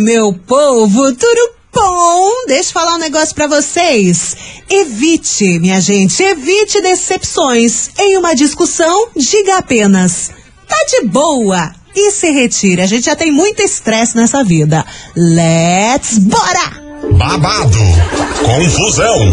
meu povo, tudo bom? Deixa eu falar um negócio pra vocês. Evite, minha gente, evite decepções. Em uma discussão, diga apenas: tá de boa. E se retire. A gente já tem muito estresse nessa vida. Let's bora! babado, confusão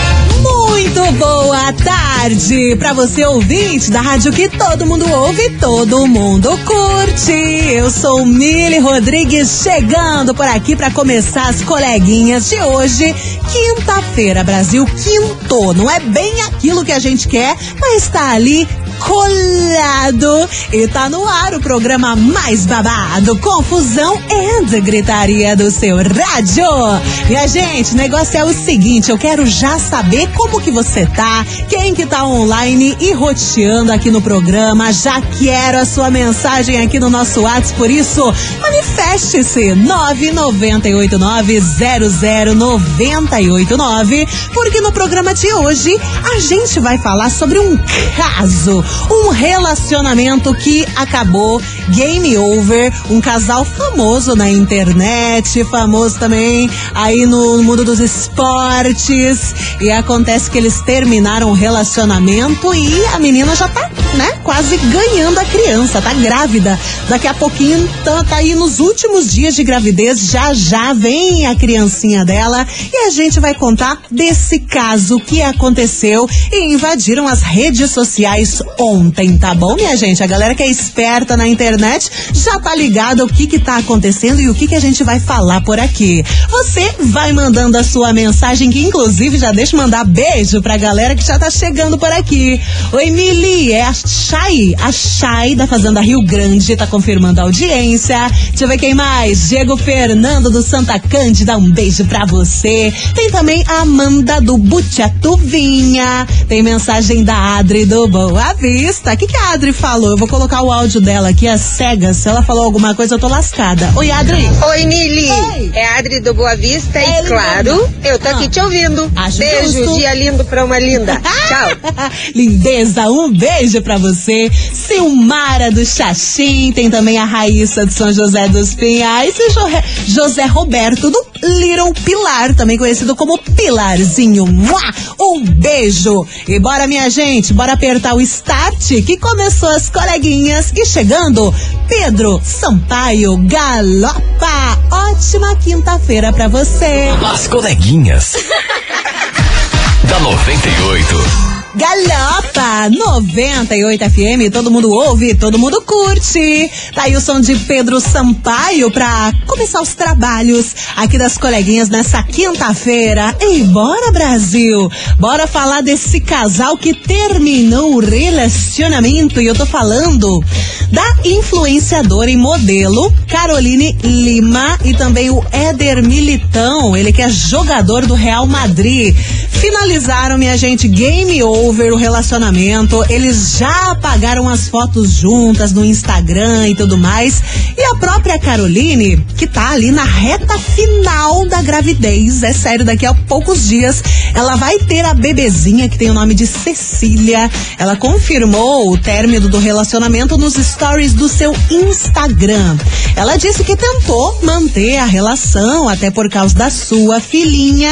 Muito boa tarde para você ouvinte da rádio que todo mundo ouve, todo mundo curte. Eu sou Mili Rodrigues chegando por aqui para começar as coleguinhas de hoje, quinta-feira, Brasil quinto. Não é bem aquilo que a gente quer, mas tá ali colado. E tá no ar o programa mais babado, confusão e gritaria do seu rádio. Minha gente, o negócio é o seguinte, eu quero já saber como que você tá, quem que tá online e roteando aqui no programa. Já quero a sua mensagem aqui no nosso WhatsApp, por isso, manifeste-se 998900989, porque no programa de hoje a gente vai falar sobre um caso um relacionamento que acabou, game over, um casal famoso na internet, famoso também aí no mundo dos esportes. E acontece que eles terminaram o relacionamento e a menina já tá, né, quase ganhando a criança, tá grávida. Daqui a pouquinho tá, tá aí nos últimos dias de gravidez, já já vem a criancinha dela e a gente vai contar desse caso que aconteceu e invadiram as redes sociais ontem, tá bom, minha gente? A galera que é esperta na internet já tá ligada o que que tá acontecendo e o que que a gente vai falar por aqui. Você vai mandando a sua mensagem, que inclusive já deixa mandar beijo pra galera que já tá chegando por aqui. Oi, Mili, é a Chay, a Chay da Fazenda Rio Grande, tá confirmando a audiência. Deixa eu ver quem mais. Diego Fernando do Santa Cândida, um beijo pra você. Tem também a Amanda do Butiatuvinha. Tem mensagem da Adri do Boa Vista. O que, que a Adri falou? Eu vou colocar o áudio dela aqui, as cegas. Se ela falou alguma coisa, eu tô lascada. Oi, Adri. Oi, Nili. Oi. É a Adri do Boa Vista É, e, claro, eu tô Ah. aqui te ouvindo. Acho Beijo, justo. dia lindo pra uma linda. Tchau. Lindeza, um beijo pra você. Silmara do Xaxim, tem também a Raíssa de São José dos Pinhais e Jo- José Roberto do Little Pilar, também conhecido como Pilarzinho. Mua! Um beijo! E bora, minha gente, bora apertar o start que começou as coleguinhas e chegando, Pedro Sampaio Galopa. Ótima quinta-feira pra você. As coleguinhas. da 98. Galopa 98 FM, todo mundo ouve, todo mundo curte. Tá aí o som de Pedro Sampaio pra começar os trabalhos aqui das coleguinhas nessa quinta-feira. E bora, Brasil! Bora falar desse casal que terminou o relacionamento. E eu tô falando da influenciadora e modelo Caroline Lima e também o Éder Militão, ele que é jogador do Real Madrid. Finalizaram, minha gente, game over o relacionamento. Eles já apagaram as fotos juntas no Instagram e tudo mais. A própria Caroline, que tá ali na reta final da gravidez, é sério, daqui a poucos dias ela vai ter a bebezinha que tem o nome de Cecília. Ela confirmou o término do relacionamento nos stories do seu Instagram. Ela disse que tentou manter a relação até por causa da sua filhinha,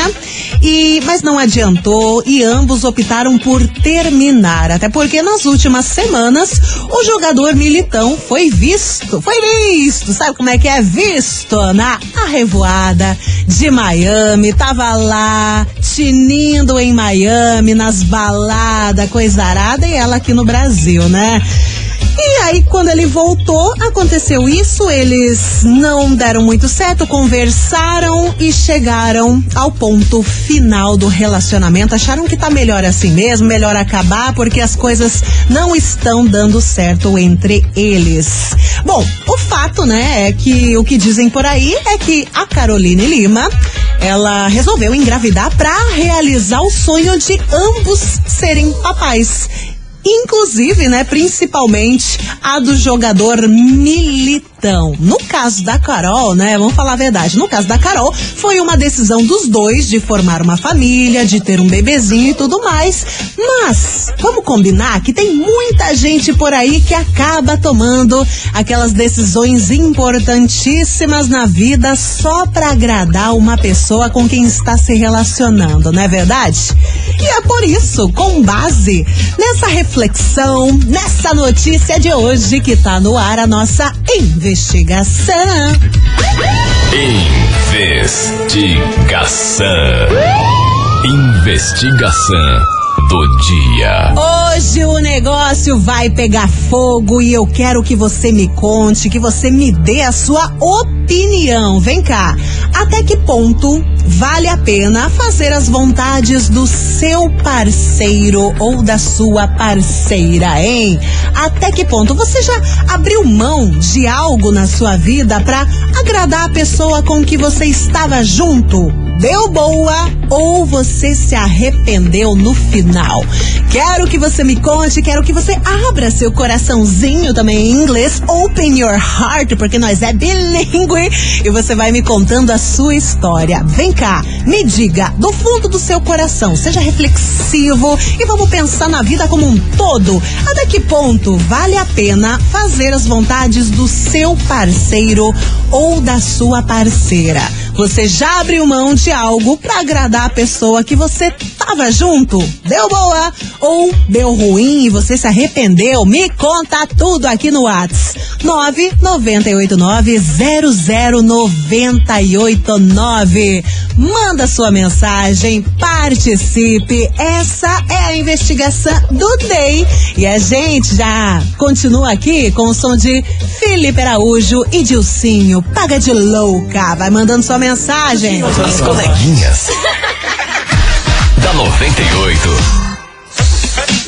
e mas não adiantou e ambos optaram por terminar, até porque nas últimas semanas o jogador militão foi visto, foi visto, sabe como é que é? Visto na arrevoada de Miami, tava lá tinindo em Miami nas baladas, coisa arada e ela aqui no Brasil, né? E Aí, quando ele voltou, aconteceu isso. Eles não deram muito certo, conversaram e chegaram ao ponto final do relacionamento. Acharam que tá melhor assim mesmo, melhor acabar, porque as coisas não estão dando certo entre eles. Bom, o fato, né, é que o que dizem por aí é que a Caroline Lima ela resolveu engravidar para realizar o sonho de ambos serem papais. Inclusive, né, principalmente a do jogador Militão. No caso da Carol, né, vamos falar a verdade, no caso da Carol, foi uma decisão dos dois de formar uma família, de ter um bebezinho e tudo mais. Mas, vamos combinar que tem muita gente por aí que acaba tomando aquelas decisões importantíssimas na vida só para agradar uma pessoa com quem está se relacionando, não é verdade? E é por isso, com base nessa reflexão, nessa notícia de hoje que tá no ar a nossa investigação. Investigação. Investigação do dia. Hoje o negócio vai pegar fogo e eu quero que você me conte, que você me dê a sua opinião. Vem cá. Até que ponto vale a pena fazer as vontades do seu parceiro ou da sua parceira, hein? Até que ponto você já abriu mão de algo na sua vida para agradar a pessoa com que você estava junto? Deu boa ou você se arrependeu no final? Quero que você me conte, quero que você abra seu coraçãozinho também em inglês, open your heart, porque nós é bilíngue e você vai me contando a sua história. Vem cá, me diga do fundo do seu coração, seja reflexivo e vamos pensar na vida como um todo. Até que ponto vale a pena fazer as vontades do seu parceiro ou da sua parceira? Você já abriu mão de algo para agradar a pessoa que você tava junto? Deu boa ou deu ruim e você se arrependeu? Me conta tudo aqui no Whats. 998900989. Manda sua mensagem, participe. Essa é a investigação do Day. E a gente já continua aqui com o som de Felipe Araújo e Dilcinho. Paga de louca. Vai mandando sua mensagem. As coleguinhas. Da 98.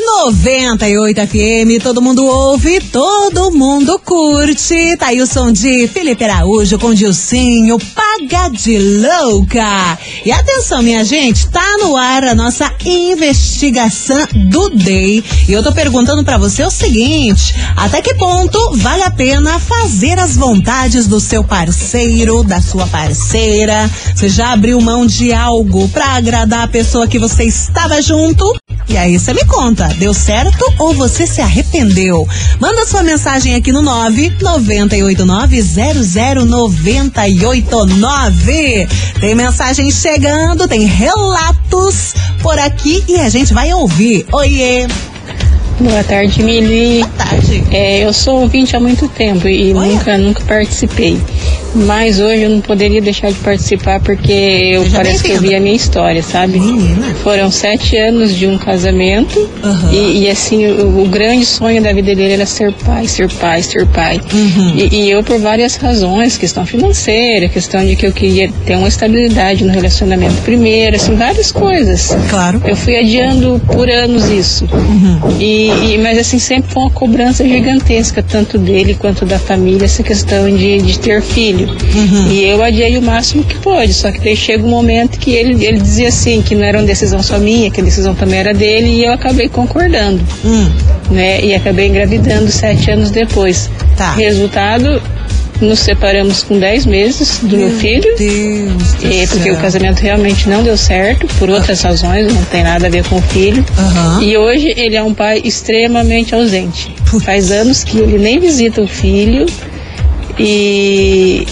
98 FM, todo mundo ouve, todo mundo curte. Tá aí o som de Felipe Araújo com Dilcinho, paga de louca. E atenção, minha gente, tá no ar a nossa investigação do Day. E eu tô perguntando para você o seguinte: até que ponto vale a pena fazer as vontades do seu parceiro, da sua parceira? Você já abriu mão de algo para agradar a pessoa que você estava junto? E aí você me conta, deu certo ou você se arrependeu? Manda sua mensagem aqui no 998900989. Tem mensagem chegando, tem relatos por aqui e a gente vai ouvir. Oiê! Boa tarde, Mili. Boa tarde. É, eu sou ouvinte há muito tempo e Olha. nunca, nunca participei. Mas hoje eu não poderia deixar de participar porque eu Seja parece que eu vi a minha história, sabe? Menina. Foram sete anos de um casamento Aham. e, e, assim, o, o grande sonho da vida dele era ser pai, ser pai, ser pai. Uhum. E, e eu por várias razões, questão financeira, questão de que eu queria ter uma estabilidade no relacionamento primeiro, assim, várias coisas. Claro. Eu fui adiando por anos isso. E, e- mas assim, sempre foi uma cobrança gigantesca, tanto dele quanto da família, essa questão de, de ter filho. E eu adiei o máximo que pôde, só que daí chega um momento que ele, ele dizia assim, que não era uma decisão só minha, que a decisão também era dele, e eu acabei concordando. Hum, Né? E acabei engravidando sete anos depois. Tá. Resultado, nos separamos com dez meses do meu filho. Deus do É, porque céu. o casamento realmente não deu certo, por outras razões, não tem nada a ver com o filho. Aham. E hoje ele é um pai extremamente ausente. Putz. Faz anos que ele nem visita o filho e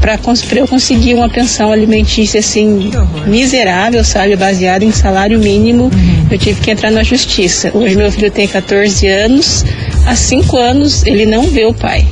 para eu conseguir uma pensão alimentícia assim miserável, sabe, baseada em salário mínimo, eu tive que entrar na justiça. Hoje meu filho tem 14 anos, há 5 anos ele não vê o pai.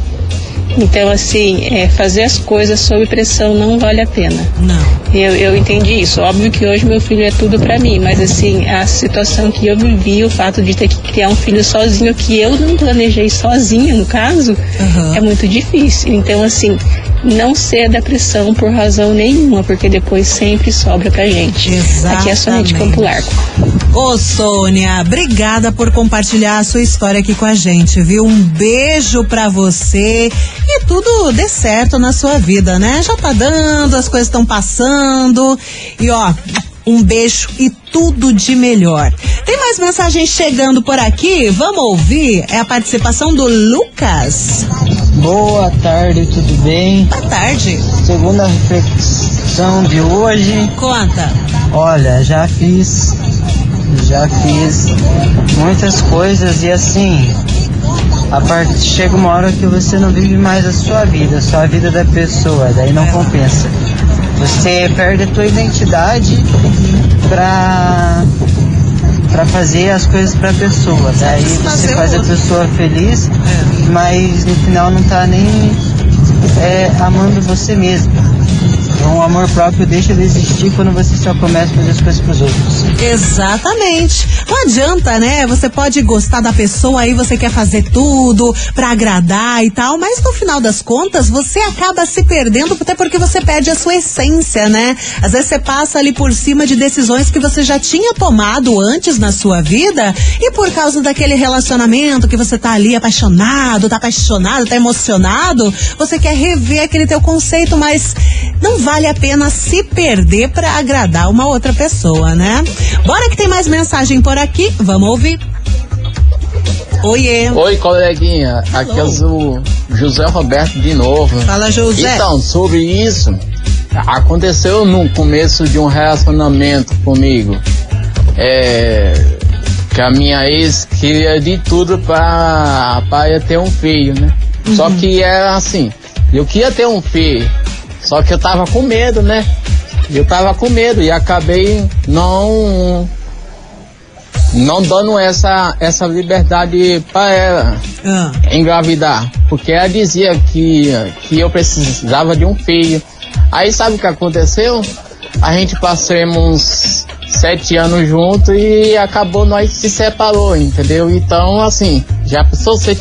Então, assim, é, fazer as coisas sob pressão não vale a pena. Não. Eu, eu entendi isso. Óbvio que hoje meu filho é tudo para mim, mas assim, a situação que eu vivi, o fato de ter que criar um filho sozinho, que eu não planejei sozinha, no caso, Uhum. é muito difícil. Então, assim, não ceda à pressão por razão nenhuma, porque depois sempre sobra pra gente. Aqui é a Sônia de Exatamente. Campo Largo. Ô, Sônia, obrigada por compartilhar a sua história aqui com a gente, viu? Um beijo pra você e tudo dê certo na sua vida, né? Já tá dando, as coisas estão passando. E ó, um beijo e tudo de melhor. Tem mais mensagem chegando por aqui? Vamos ouvir? É a participação do Lucas. Boa tarde, tudo bem? Boa tarde. Segunda reflexão de hoje. Conta. Olha, já fiz, já fiz muitas coisas e assim, a parte chega uma hora que você não vive mais a sua vida, só a vida da pessoa, daí não compensa. Você perde a tua identidade pra para fazer as coisas pra pessoa. Daí você faz a pessoa feliz, mas no final não tá nem é, amando você mesmo. Então o amor próprio deixa de existir quando você só começa a fazer as coisas pros outros. Exatamente. Não adianta, né? Você pode gostar da pessoa aí, você quer fazer tudo pra agradar e tal, mas no final das contas você acaba se perdendo até porque você perde a sua essência, né? Às vezes você passa ali por cima de decisões que você já tinha tomado antes na sua vida e por causa daquele relacionamento que você tá ali apaixonado, tá apaixonado, tá emocionado, você quer rever aquele teu conceito, mas não vale a pena se perder pra agradar uma outra pessoa, né? Bora que tem mais mensagem por aqui, vamos ouvir. Oiê. Oi, coleguinha. Aqui é o José Roberto de novo. Fala, José. Então, sobre isso, aconteceu no começo de um relacionamento comigo. É, que a minha ex queria de tudo pra, pra eu ter um filho, né? Só que era assim, eu queria ter um filho, só que eu tava com medo, né? Eu tava com medo e acabei não não dando essa, essa liberdade para ela Ah, engravidar, porque ela dizia que, que eu precisava de um filho. Aí sabe o que aconteceu? A gente passamos sete anos juntos e acabou nós se separou, entendeu? Então assim, já pensou se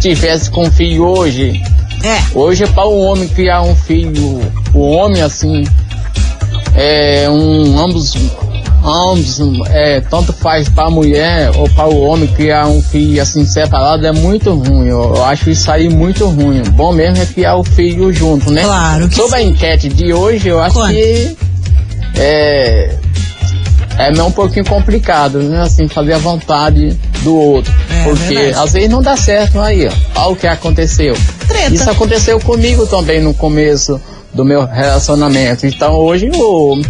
tivesse com filho hoje? É. Hoje para o homem criar um filho, o homem assim, é um ambos ambos é, tanto faz para a mulher ou para o homem criar um filho assim separado é muito ruim. Eu, eu acho isso aí muito ruim. Bom mesmo é criar o filho junto, né? Claro que Sobre a enquete de hoje, eu acho Quanto? que é é meio um pouquinho complicado, né? Assim, fazer a vontade do outro. É, porque verdade. às vezes não dá certo aí, ó. Olha o que aconteceu. Treta. Isso aconteceu comigo também no começo do meu relacionamento. Então hoje eu,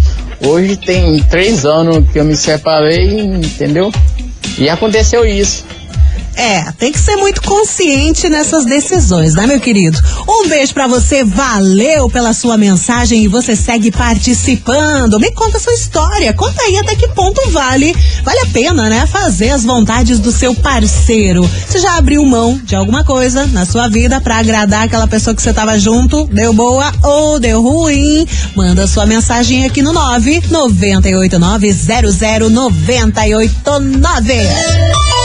hoje tem três anos que eu me separei, entendeu? E aconteceu isso. É, tem que ser muito consciente nessas decisões, né, meu querido? Um beijo pra você, valeu pela sua mensagem e você segue participando. Me conta a sua história, conta aí até que ponto vale, vale a pena, né, fazer as vontades do seu parceiro. Você já abriu mão de alguma coisa na sua vida pra agradar aquela pessoa que você tava junto? Deu boa ou deu ruim? Manda sua mensagem aqui no 9 989 00 989.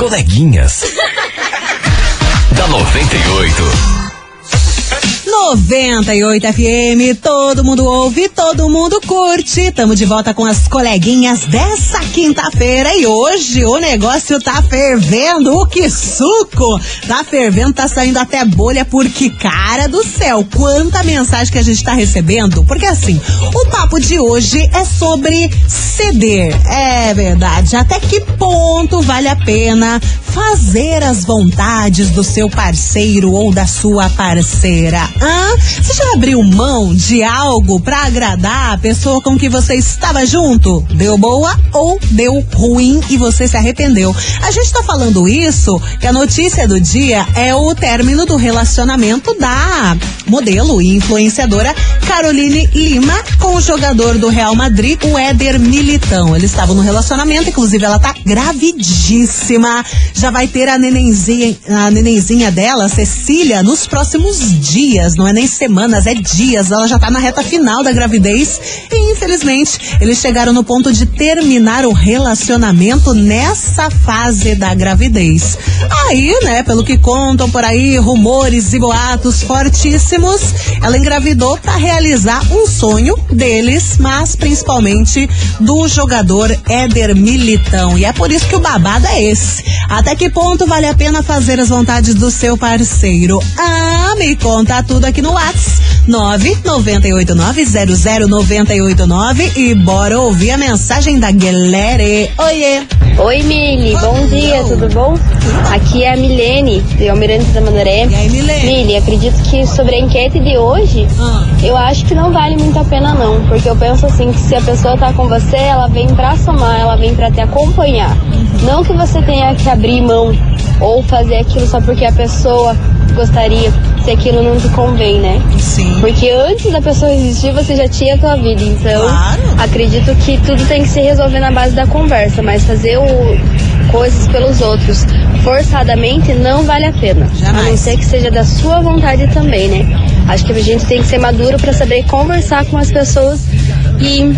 Coleguinhas. da 98. 98 FM, todo mundo ouve, todo mundo curte. Tamo de volta com as coleguinhas dessa quinta-feira e hoje o negócio tá fervendo, o que suco! Tá fervendo, tá saindo até bolha, porque cara do céu, quanta mensagem que a gente tá recebendo. Porque assim, o papo de hoje é sobre ceder. É verdade, até que ponto vale a pena fazer as vontades do seu parceiro ou da sua parceira? Hã? Você já abriu mão de algo pra agradar a pessoa com que você estava junto? Deu boa ou deu ruim e você se arrependeu? A gente tá falando isso que a notícia do dia é o término do relacionamento da modelo e influenciadora Caroline Lima com o jogador do Real Madrid, o Éder Militão. Eles estavam no relacionamento, inclusive ela tá gravidíssima. Já vai ter a nenenzinha, a nenenzinha dela, Cecília, nos próximos dias. Não é nem semanas, é dias. Ela já tá na reta final da gravidez. E infelizmente, eles chegaram no ponto de terminar o relacionamento nessa fase da gravidez. Aí, né, pelo que contam por aí, rumores e boatos fortíssimos, ela engravidou para realizar um sonho deles, mas principalmente do jogador Éder Militão. E é por isso que o babado é esse. Até que ponto vale a pena fazer as vontades do seu parceiro? Ah, me conta tudo aqui no WhatsApp. 998900989 e bora ouvir a mensagem da galera. Oiê! Oi, Mili, bom dia, tudo bom? Aqui é a Milene, de Almirante da Mandaré. E aí, Milene? Mili, acredito que sobre a enquete de hoje, Ah. eu acho que não vale muito a pena não, porque eu penso assim, que se a pessoa tá com você, ela vem pra somar, ela vem pra te acompanhar. Não que você tenha que abrir mão ou fazer aquilo só porque a pessoa gostaria, se aquilo não te convém, né? Sim. Porque antes da pessoa existir, você já tinha a tua vida. Então, Claro. acredito que tudo tem que se resolver na base da conversa, mas fazer o- coisas pelos outros forçadamente não vale a pena. Jamais. A não ser que seja da sua vontade também, né? Acho que a gente tem que ser maduro para saber conversar com as pessoas e,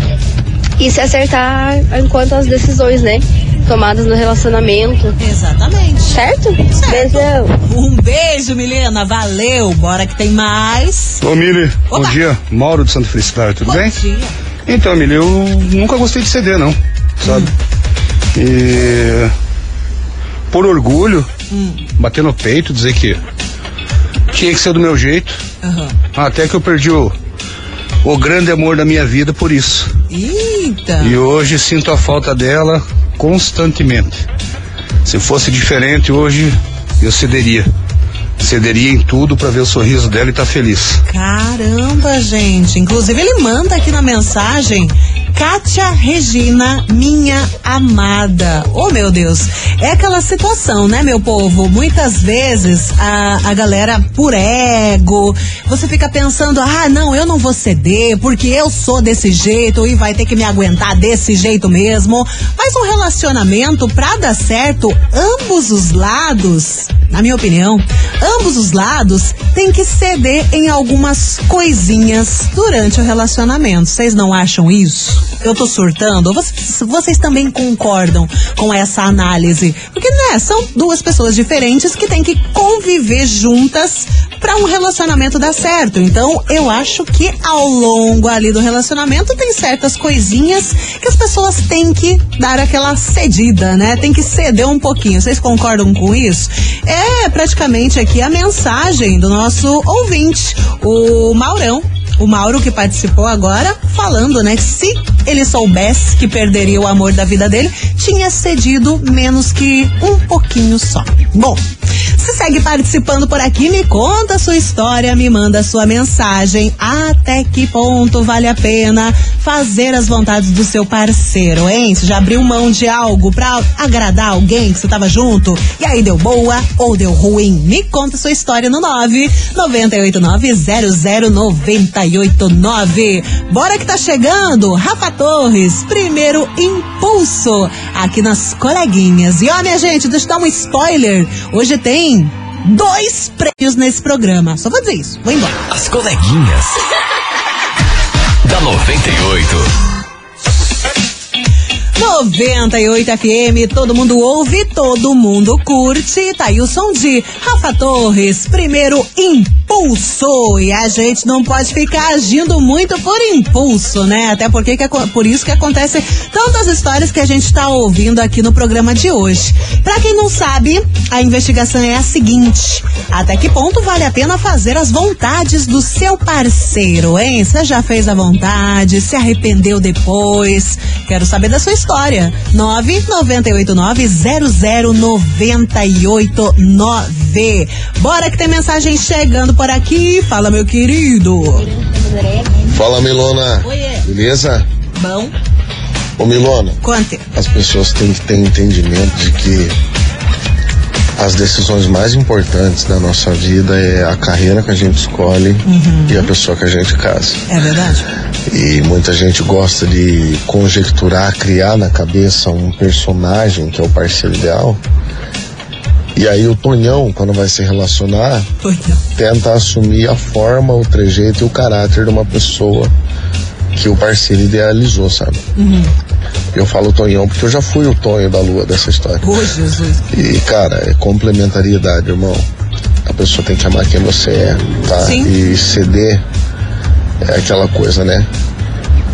e se acertar enquanto as decisões, né? Tomadas no relacionamento. Exatamente. Certo? Beijão. Um beijo, Milena. Valeu. Bora que tem mais. Ô, Mili, Opa. bom dia. Mauro de Santo Feliz, claro, tudo Bom bem? dia. Então, Mili, eu nunca gostei de CD, não, sabe? E. Por orgulho, bater no peito, dizer que tinha que ser do meu jeito, Aham. até que eu perdi o, o grande amor da minha vida por isso. Eita. E hoje sinto a falta dela constantemente. Se fosse diferente hoje, eu cederia. Cederia em tudo pra ver o sorriso dela e tá feliz. Caramba, gente. Inclusive, ele manda aqui na mensagem. Kátia Regina, minha amada. Oh, meu Deus. É aquela situação, né, meu povo? Muitas vezes a, a galera, por ego, você fica pensando: ah, não, eu não vou ceder porque eu sou desse jeito e vai ter que me aguentar desse jeito mesmo. Mas um relacionamento, pra dar certo, ambos os lados, na minha opinião, ambos os lados têm que ceder em algumas coisinhas durante o relacionamento. Vocês não acham isso? Eu tô surtando? Vocês, vocês também concordam com essa análise? Porque, né, são duas pessoas diferentes que têm que conviver juntas para um relacionamento dar certo. Então, eu acho que ao longo ali do relacionamento tem certas coisinhas que as pessoas têm que dar aquela cedida, né? Tem que ceder um pouquinho. Vocês concordam com isso? É praticamente aqui a mensagem do nosso ouvinte, o Maurão. O Mauro que participou agora, falando, né, se ele soubesse que perderia o amor da vida dele, tinha cedido menos que um pouquinho só. Bom, você segue participando por aqui, me conta a sua história, me manda a sua mensagem. Até que ponto vale a pena fazer as vontades do seu parceiro, hein? Você já abriu mão de algo pra agradar alguém que você tava junto e aí deu boa ou deu ruim? Me conta a sua história no 9 989 Bora que tá chegando, Rafa Torres, primeiro impulso aqui nas coleguinhas. E ó, minha gente, deixa eu dar um spoiler. Hoje tem dois prêmios nesse programa. Só vou dizer isso. Vou embora. As coleguinhas. da 98. 98 FM, todo mundo ouve, todo mundo curte. Tá aí o som de Rafa Torres, primeiro impulso. E a gente não pode ficar agindo muito por impulso, né? Até porque que, por isso que acontece tantas histórias que a gente tá ouvindo aqui no programa de hoje. Pra quem não sabe, a investigação é a seguinte: até que ponto vale a pena fazer as vontades do seu parceiro, hein? Você já fez a vontade, se arrependeu depois? Quero saber da sua história. 998900989. Bora que tem mensagem chegando por aqui. Fala, meu querido. Fala, Milona. Oiê. Beleza? Bom, Ô, Milona, conte. as pessoas têm que ter entendimento de que as decisões mais importantes da nossa vida é a carreira que a gente escolhe e a pessoa que a gente casa. É verdade. E muita gente gosta de conjecturar, criar na cabeça um personagem que é o parceiro ideal. E aí o Tonhão, quando vai se relacionar, tenta assumir a forma, o trejeito e o caráter de uma pessoa que o parceiro idealizou, sabe? Eu falo Tonhão porque eu já fui o Tonho da lua dessa história. Ô, Jesus. E, cara, é complementariedade, irmão. A pessoa tem que amar quem você é, tá? Sim. E ceder é aquela coisa, né?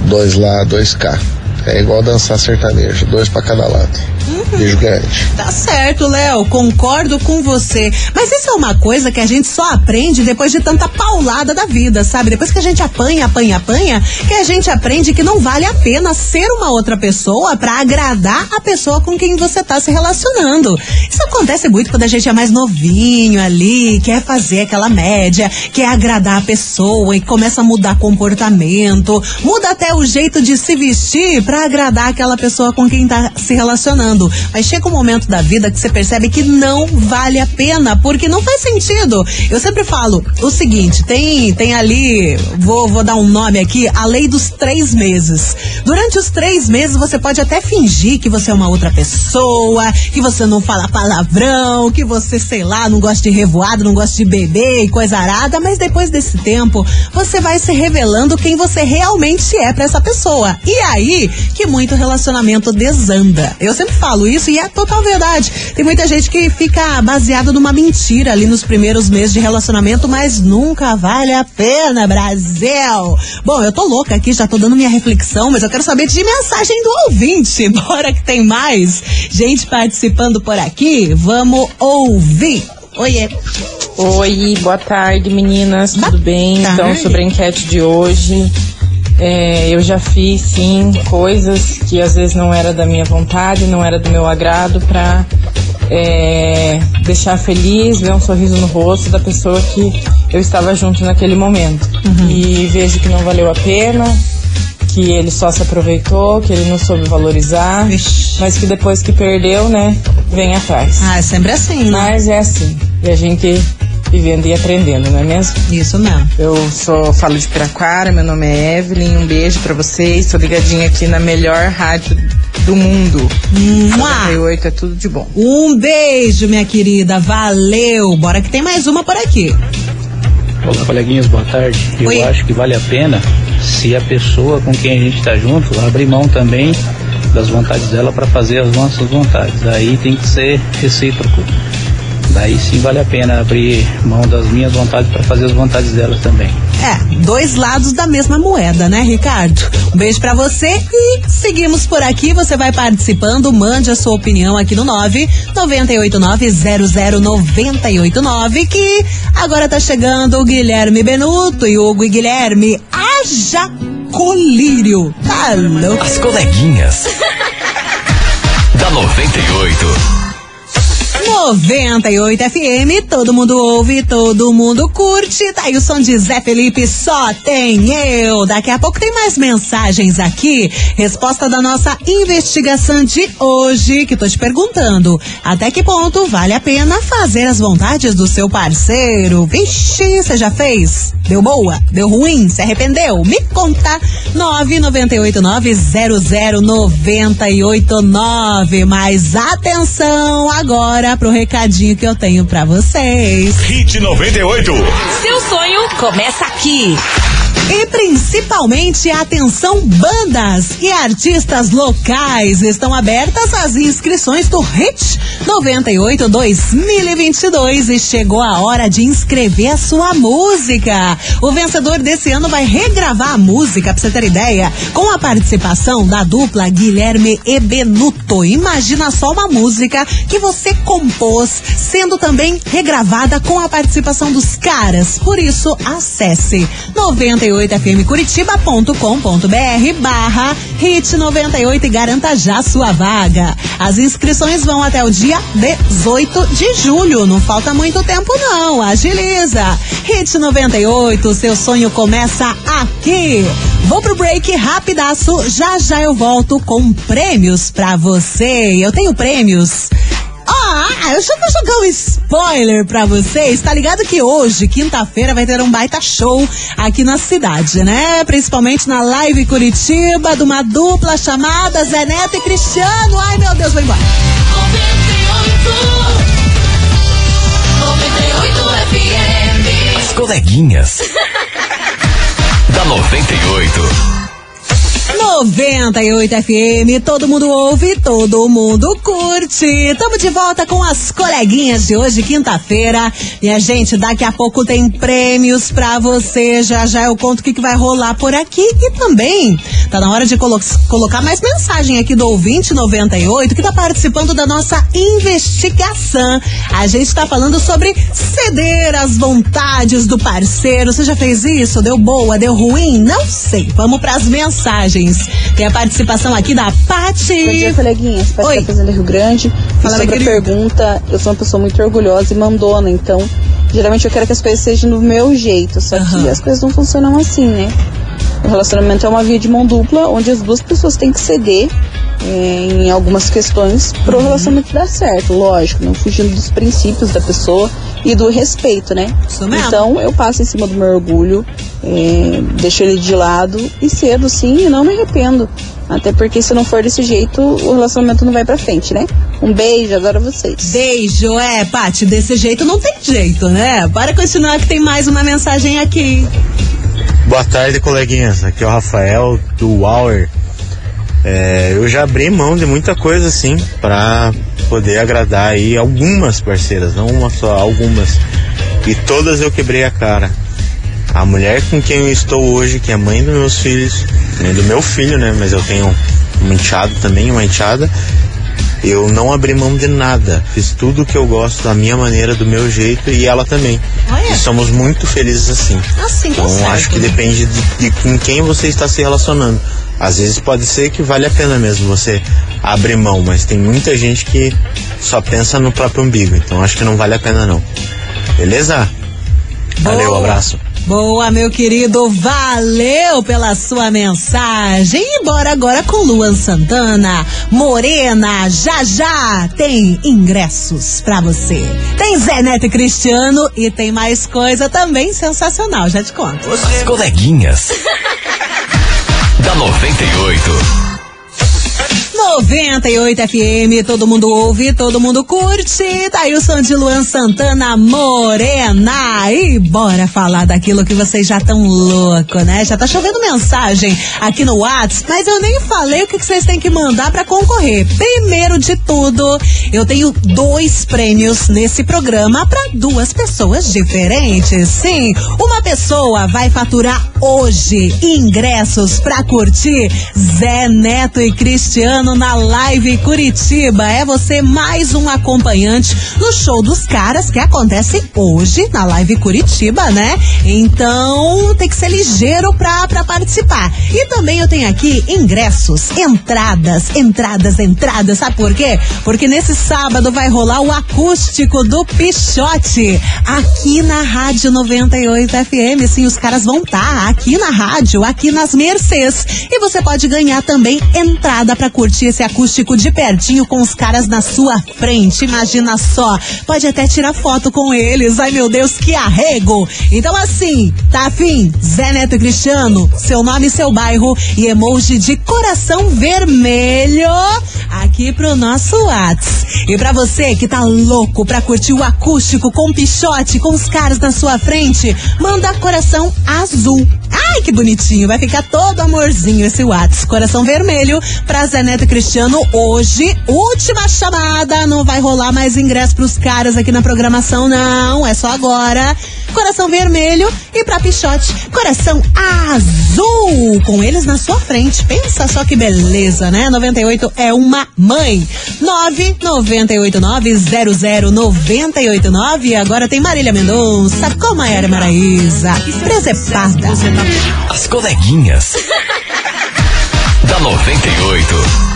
Dois lá, dois cá. É igual dançar sertanejo, dois pra cada lado. Beijo grande. Tá certo, Léo, concordo com você. Mas isso é uma coisa que a gente só aprende depois de tanta paulada da vida, sabe? Depois que a gente apanha, apanha, apanha, que a gente aprende que não vale a pena ser uma outra pessoa pra agradar a pessoa com quem você tá se relacionando. Isso acontece muito quando a gente é mais novinho ali, quer fazer aquela média, quer agradar a pessoa e começa a mudar comportamento, muda até o jeito de se vestir pra agradar aquela pessoa com quem tá se relacionando. Mas chega um momento da vida que você percebe que não vale a pena, porque não faz sentido. Eu sempre falo o seguinte: tem, tem ali, vou, vou dar um nome aqui, a lei dos três meses. Durante os três meses você pode até fingir que você é uma outra pessoa, que você não fala palavrão, que você, sei lá, não gosta de revoado, não gosta de beber e coisa arada, mas depois desse tempo você vai se revelando quem você realmente é pra essa pessoa. E aí que muito relacionamento desanda. Eu sempre falo isso e é total verdade. Tem muita gente que fica baseada numa mentira ali nos primeiros meses de relacionamento, mas nunca vale a pena, Brasil. Bom, eu tô louca aqui, já tô dando minha reflexão, mas eu quero saber de mensagem do ouvinte. Bora que tem mais gente participando por aqui. Vamos ouvir. Oiê. Oi, boa tarde meninas, tudo bem? tarde. Então, sobre a enquete de hoje, é, eu já fiz sim coisas que às vezes não era da minha vontade, não era do meu agrado, pra é, deixar feliz, ver um sorriso no rosto da pessoa que eu estava junto naquele momento. E vejo que não valeu a pena, que ele só se aproveitou, que ele não soube valorizar, mas que depois que perdeu, né, vem atrás. Ah, é sempre assim, né? Mas é assim. E a gente vivendo e aprendendo, não é mesmo? Isso mesmo. Eu sou, falo de Piraquara, meu nome é Evelyn, um beijo pra vocês. Tô ligadinha aqui na melhor rádio do mundo. Mua. 98 é tudo de bom. Um beijo, minha querida. Valeu. Bora que tem mais uma por aqui. Olá, coleguinhas, boa tarde. Eu Oi. acho que vale a pena se a pessoa com quem a gente está junto abrir mão também das vontades dela para fazer as nossas vontades. Aí tem que ser recíproco. Daí sim vale a pena abrir mão das minhas vontades para fazer as vontades delas também. É, dois lados da mesma moeda, né, Ricardo? Um beijo pra você e seguimos por aqui. Você vai participando, mande a sua opinião aqui no 9 989 que agora tá chegando o Guilherme Benuto e Hugo e Guilherme. Haja colírio. Tá louco? As coleguinhas. da 98. 98 FM, todo mundo ouve, todo mundo curte. Tá aí o som de Zé Felipe, só tem eu. Daqui a pouco tem mais mensagens aqui. Resposta da nossa investigação de hoje, que tô te perguntando. Até que ponto vale a pena fazer as vontades do seu parceiro? Vixe, você já fez? Deu boa? Deu ruim? Se arrependeu? Me conta. 998900989. Mas atenção agora pro recadinho que eu tenho pra vocês. Hit 98. Seu sonho começa aqui. E principalmente atenção bandas e artistas locais estão abertas as inscrições do Hit 98 2022 e chegou a hora de inscrever a sua música. O vencedor desse ano vai regravar a música, pra você ter ideia, com a participação da dupla Guilherme e Benuto. Imagina só uma música que você compôs, sendo também regravada com a participação dos caras. Por isso, acesse 98fmcuritiba.com.br barra hit 98 e garanta já sua vaga. As inscrições vão até o dia 18 de julho. Não falta muito tempo não. Agiliza. Hit 98, seu sonho começa aqui. Vou pro break rapidaço. Já já eu volto com prêmios pra você. Eu tenho prêmios. Ah, eu já vou jogar um spoiler pra vocês. Tá ligado que hoje, quinta-feira, vai ter um baita show aqui na cidade, né? Principalmente na Live Curitiba, de uma dupla chamada Zé Neto e Cristiano. Ai, meu Deus, vou embora. 98 FM. As coleguinhas. da 98. 98 FM, todo mundo ouve, todo mundo curte. Tamo de volta com as coleguinhas de hoje, quinta-feira. Minha gente, daqui a pouco tem prêmios pra você. Já já eu conto o que, que vai rolar por aqui. E também tá na hora de colo colocar mais mensagem aqui do ouvinte 98 que tá participando da nossa investigação. A gente tá falando sobre ceder às vontades do parceiro. Você já fez isso? Deu boa? Deu ruim? Não sei. Vamos pras mensagens. Tem a participação aqui da Pati. Bom dia, coleguinhas. Pati Oi. da Fazenda Rio Grande. Fala, sobre a pergunta, eu sou uma pessoa muito orgulhosa e mandona, então geralmente eu quero que as coisas sejam do meu jeito, só que as coisas não funcionam assim, né? O relacionamento é uma via de mão dupla, onde as duas pessoas têm que ceder eh, em algumas questões para Uhum. o relacionamento dar certo, lógico, não fugindo dos princípios da pessoa e do respeito, né? mesmo. Então eu passo em cima do meu orgulho, eh, deixo ele de lado e cedo sim e não me arrependo. Até porque se não for desse jeito, o relacionamento não vai pra frente, né? Um beijo, adoro vocês. Beijo, é, Pati, desse jeito não tem jeito, né? Bora continuar que tem mais uma mensagem aqui. Boa tarde, coleguinhas. Aqui é o Rafael do Hour. É, eu já abri mão de muita coisa assim pra poder agradar aí algumas parceiras, não uma só, algumas. E todas eu quebrei a cara. A mulher com quem eu estou hoje, que é mãe dos meus filhos, mãe do meu filho, né? Mas eu tenho um enteado também, uma enteada. Eu não abri mão de nada. Fiz tudo o que eu gosto da minha maneira, do meu jeito e ela também. E somos muito felizes assim. Assim Então certo. acho que depende de, de com quem você está se relacionando. Às vezes pode ser que vale a pena mesmo você abrir mão, mas tem muita gente que só pensa no próprio umbigo. Então acho que não vale a pena não. Beleza? Valeu, Boa. abraço. Boa, meu querido, valeu pela sua mensagem. E bora agora com Luan Santana. Morena, já já tem ingressos pra você. Tem Zé Neto e Cristiano e tem mais coisa também sensacional, já te conto. As coleguinhas. da 98. 98 FM, todo mundo ouve, todo mundo curte. Tá aí o som de Luan Santana Morena. E bora falar daquilo que vocês já tão louco, né? Já tá chovendo mensagem aqui no Whats, mas eu nem falei o que que vocês têm que mandar pra concorrer. Primeiro de tudo, eu tenho dois prêmios nesse programa pra duas pessoas diferentes. Sim, uma pessoa vai faturar hoje ingressos pra curtir Zé Neto e Cristiano na Live Curitiba. É você mais um acompanhante no show dos caras que acontece hoje na Live Curitiba, né? Então tem que ser ligeiro pra, pra participar. E também eu tenho aqui ingressos, entradas, entradas, entradas. Sabe por quê? Porque nesse sábado vai rolar o acústico do Pichote aqui na Rádio 98 FM. Sim, os caras vão estar aqui na rádio, aqui nas Mercês. E você pode ganhar também entrada pra curtir esse acústico de pertinho com os caras na sua frente. Imagina só, pode até tirar foto com eles. Ai meu Deus, que arrego! Então assim, tá afim? Zé Neto e Cristiano, seu nome e seu bairro e emoji de coração vermelho aqui pro nosso Whats. E pra você que tá louco pra curtir o acústico com pichote, com os caras na sua frente, manda coração azul. Ai, que bonitinho, vai ficar todo amorzinho esse Whats. Coração vermelho pra Zé Neto e Cristiano hoje. Última chamada, não vai rolar mais ingresso pros caras aqui na programação, não. É só agora. Coração vermelho e pra Pichote, coração azul. Com eles na sua frente. Pensa só que beleza, né? 98 é uma mãe. 998900989. Agora tem Marília Mendonça com Maiara Maraíza. Presepada. As coleguinhas. da 98.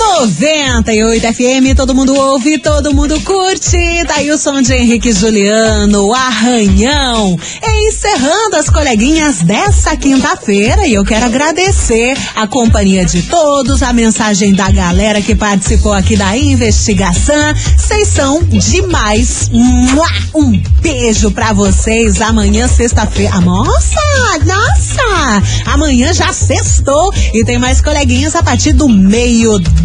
98 FM, todo mundo ouve, todo mundo curte. Daí o som de Henrique Juliano, Arranhão. Encerrando as coleguinhas dessa quinta-feira e eu quero agradecer a companhia de todos, a mensagem da galera que participou aqui da investigação. Vocês são demais. Um beijo pra vocês. Amanhã, sexta-feira. Nossa, nossa! Amanhã já sextou e tem mais coleguinhas a partir do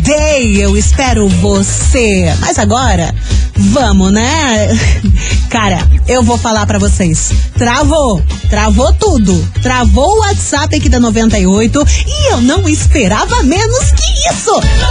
meio-dia. Eu espero você. Mas agora, vamos, né? Cara, eu vou falar pra vocês. Travou, travou tudo. Travou o WhatsApp aqui da 98 e eu não esperava menos que isso. 98!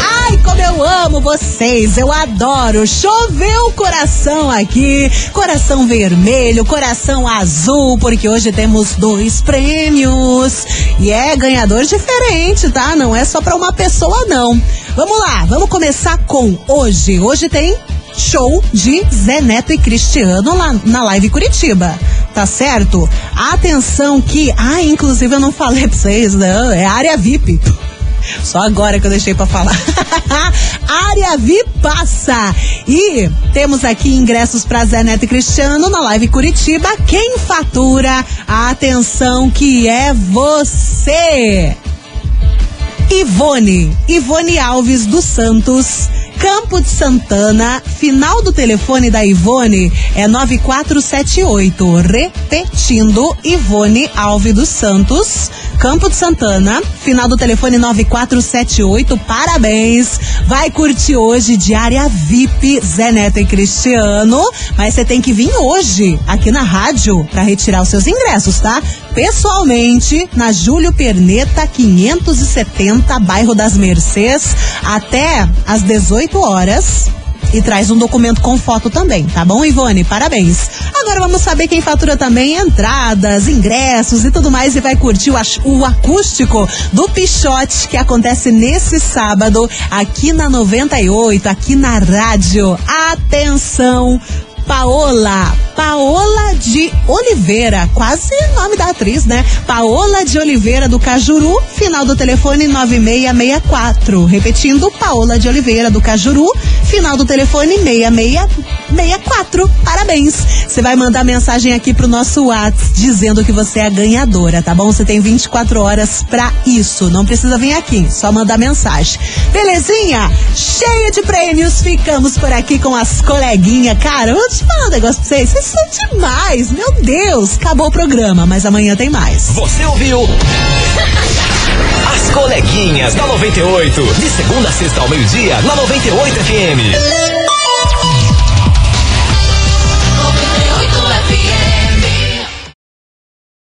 Ai, como eu amo vocês, eu adoro. Choveu o coração aqui, coração vermelho, coração azul, porque hoje temos dois prêmios. E é ganhador diferente, tá? Não é só pra uma pessoa, não. Vamos lá, vamos começar com hoje. Hoje tem show de Zé Neto e Cristiano lá na Live Curitiba. Tá certo? Atenção que, ah, inclusive eu não falei pra vocês, não, é área VIP. Só agora que eu deixei para falar. área VIP passa. E temos aqui ingressos para Zé Neto e Cristiano na Live Curitiba. Quem fatura a atenção que é você. Ivone, Ivone Alves dos Santos, Campo de Santana, final do telefone da Ivone é 9478. Repetindo, Ivone Alves dos Santos, Campo de Santana, final do telefone 9478. Parabéns! Vai curtir hoje diária VIP Zé Neto e Cristiano, mas você tem que vir hoje aqui na rádio para retirar os seus ingressos, tá? Pessoalmente, na Júlio Perneta 570, bairro das Mercês, até às 18 horas e traz um documento com foto também, tá bom, Ivone? Parabéns. Agora vamos saber quem fatura também entradas, ingressos e tudo mais e vai curtir o, o acústico do Pichote que acontece nesse sábado aqui na 98, aqui na rádio. Atenção! Paola, Paola de Oliveira, quase nome da atriz, né? Paola de Oliveira do Cajuru, final do telefone 9664. Repetindo, Paola de Oliveira do Cajuru, final do telefone 6664. Parabéns! Você vai mandar mensagem aqui pro nosso WhatsApp dizendo que você é a ganhadora, tá bom? Você tem 24 horas pra isso. Não precisa vir aqui, só mandar mensagem. Belezinha? Cheia de prêmios, ficamos por aqui com as coleguinhas. Cara, vou te falar um negócio pra vocês. Vocês são demais, meu Deus! Acabou o programa, mas amanhã tem mais. Você ouviu? As coleguinhas da 98. De segunda a sexta ao meio-dia, na 98 FM.